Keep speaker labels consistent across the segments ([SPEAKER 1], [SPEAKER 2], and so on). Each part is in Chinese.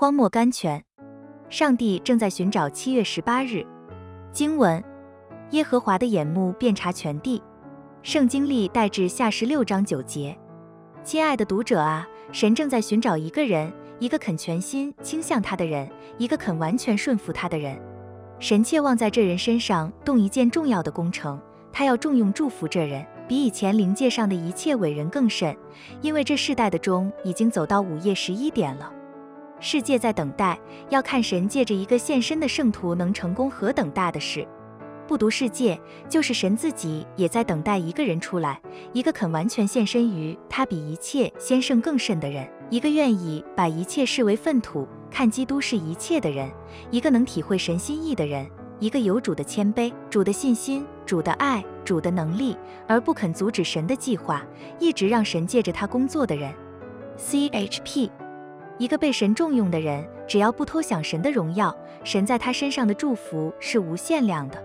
[SPEAKER 1] 荒漠甘泉。上帝正在寻找七月十八日。经文：耶和华的眼目遍察全地。圣经历代至下十六章九节。亲爱的读者啊，神正在寻找一个人，一个肯全心倾向他的人，一个肯完全顺服他的人。神切望在这人身上动一件重要的工程，他要重用祝福这人，比以前灵界上的一切伟人更甚，因为这世代的钟已经走到午夜十一点了。世界在等待，要看神借着一个献身的圣徒能成功何等大的事。不独世界，就是神自己也在等待一个人出来，一个肯完全献身于他比一切先胜更甚的人，一个愿意把一切视为粪土，看基督是一切的人，一个能体会神心意的人，一个有主的谦卑、主的信心、主的爱、主的能力，而不肯阻止神的计划，一直让神借着他工作的人。C H P。一个被神重用的人，只要不偷享神的荣耀，神在他身上的祝福是无限量的。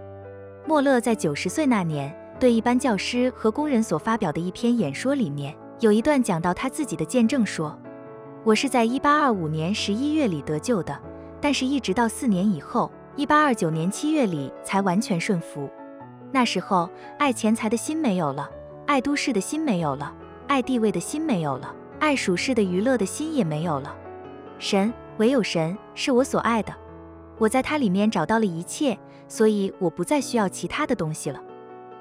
[SPEAKER 1] 莫勒在九十岁那年对一般教师和工人所发表的一篇演说里面，有一段讲到他自己的见证说：“我是在一八二五年十一月里得救的，但是一直到四年以后，一八二九年七月里才完全顺服。那时候，爱钱财的心没有了，爱都市的心没有了，爱地位的心没有了，爱属世的娱乐的心也没有了。”神，唯有神是我所爱的，我在他里面找到了一切，所以我不再需要其他的东西了。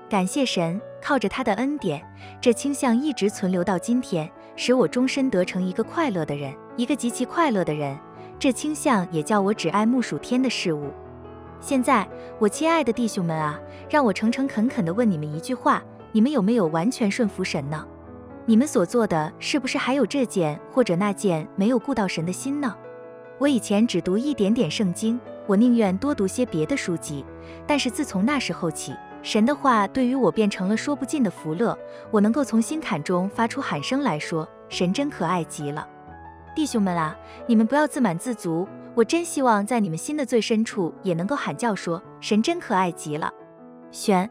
[SPEAKER 1] 感谢神，靠着他的恩典，这倾向一直存留到今天，使我终身得成一个快乐的人，一个极其快乐的人。这倾向也叫我只爱木属天的事物。现在，我亲爱的弟兄们啊，让我诚诚恳恳地问你们一句话：你们有没有完全顺服神呢？你们所做的是不是还有这件或者那件没有顾到神的心呢？我以前只读一点点圣经，我宁愿多读些别的书籍。但是自从那时候起，神的话对于我变成了说不尽的福乐。我能够从心坎中发出喊声来说：神真可爱极了！弟兄们啊，你们不要自满自足。我真希望在你们心的最深处也能够喊叫说：神真可爱极了！选。